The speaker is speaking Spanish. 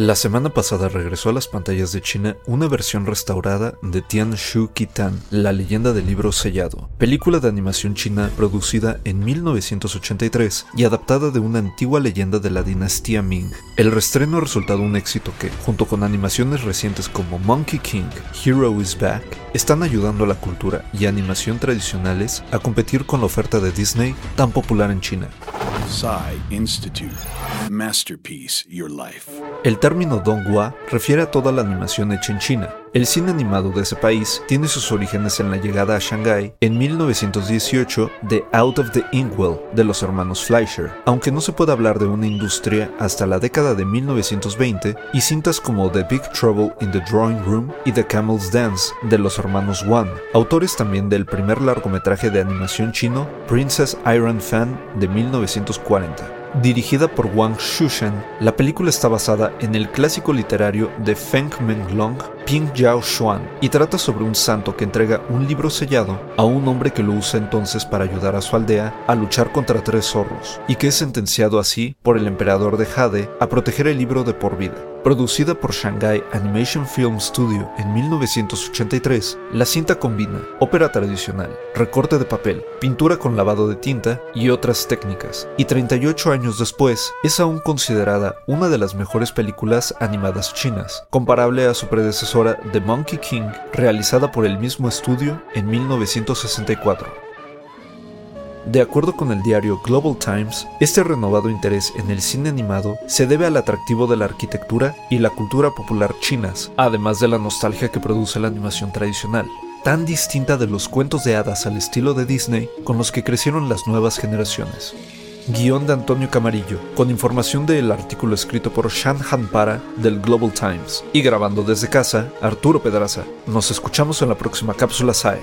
La semana pasada regresó a las pantallas de China una versión restaurada de Tian Shu Kitan, la leyenda del libro sellado, película de animación china producida en 1983 y adaptada de una antigua leyenda de la dinastía Ming. El restreno ha resultado un éxito que, junto con animaciones recientes como Monkey King, Hero is Back, están ayudando a la cultura y animación tradicionales a competir con la oferta de Disney tan popular en China. Masterpiece Your Life. El término Donghua refiere a toda la animación hecha en China. El cine animado de ese país tiene sus orígenes en la llegada a Shanghái en 1918 de Out of the Inkwell de los hermanos Fleischer, aunque no se puede hablar de una industria hasta la década de 1920 y cintas como The Big Trouble in the Drawing Room y The Camel's Dance de los hermanos Wan, autores también del primer largometraje de animación chino Princess Iron Fan de 1940. Dirigida por Wang Shushan, la película está basada en el clásico literario de Feng Menglong, Ping Jiao Xuan, y trata sobre un santo que entrega un libro sellado a un hombre que lo usa entonces para ayudar a su aldea a luchar contra tres zorros, y que es sentenciado así por el emperador de Jade a proteger el libro de por vida. Producida por Shanghai Animation Film Studio en 1983, la cinta combina ópera tradicional, recorte de papel, pintura con lavado de tinta y otras técnicas, y 38 años después es aún considerada una de las mejores películas animadas chinas, comparable a su predecesora The Monkey King, realizada por el mismo estudio en 1964. De acuerdo con el diario Global Times, este renovado interés en el cine animado se debe al atractivo de la arquitectura y la cultura popular chinas, además de la nostalgia que produce la animación tradicional, tan distinta de los cuentos de hadas al estilo de Disney con los que crecieron las nuevas generaciones. Guión de Antonio Camarillo, con información del artículo escrito por Shan Para del Global Times. Y grabando desde casa, Arturo Pedraza. Nos escuchamos en la próxima cápsula SAE.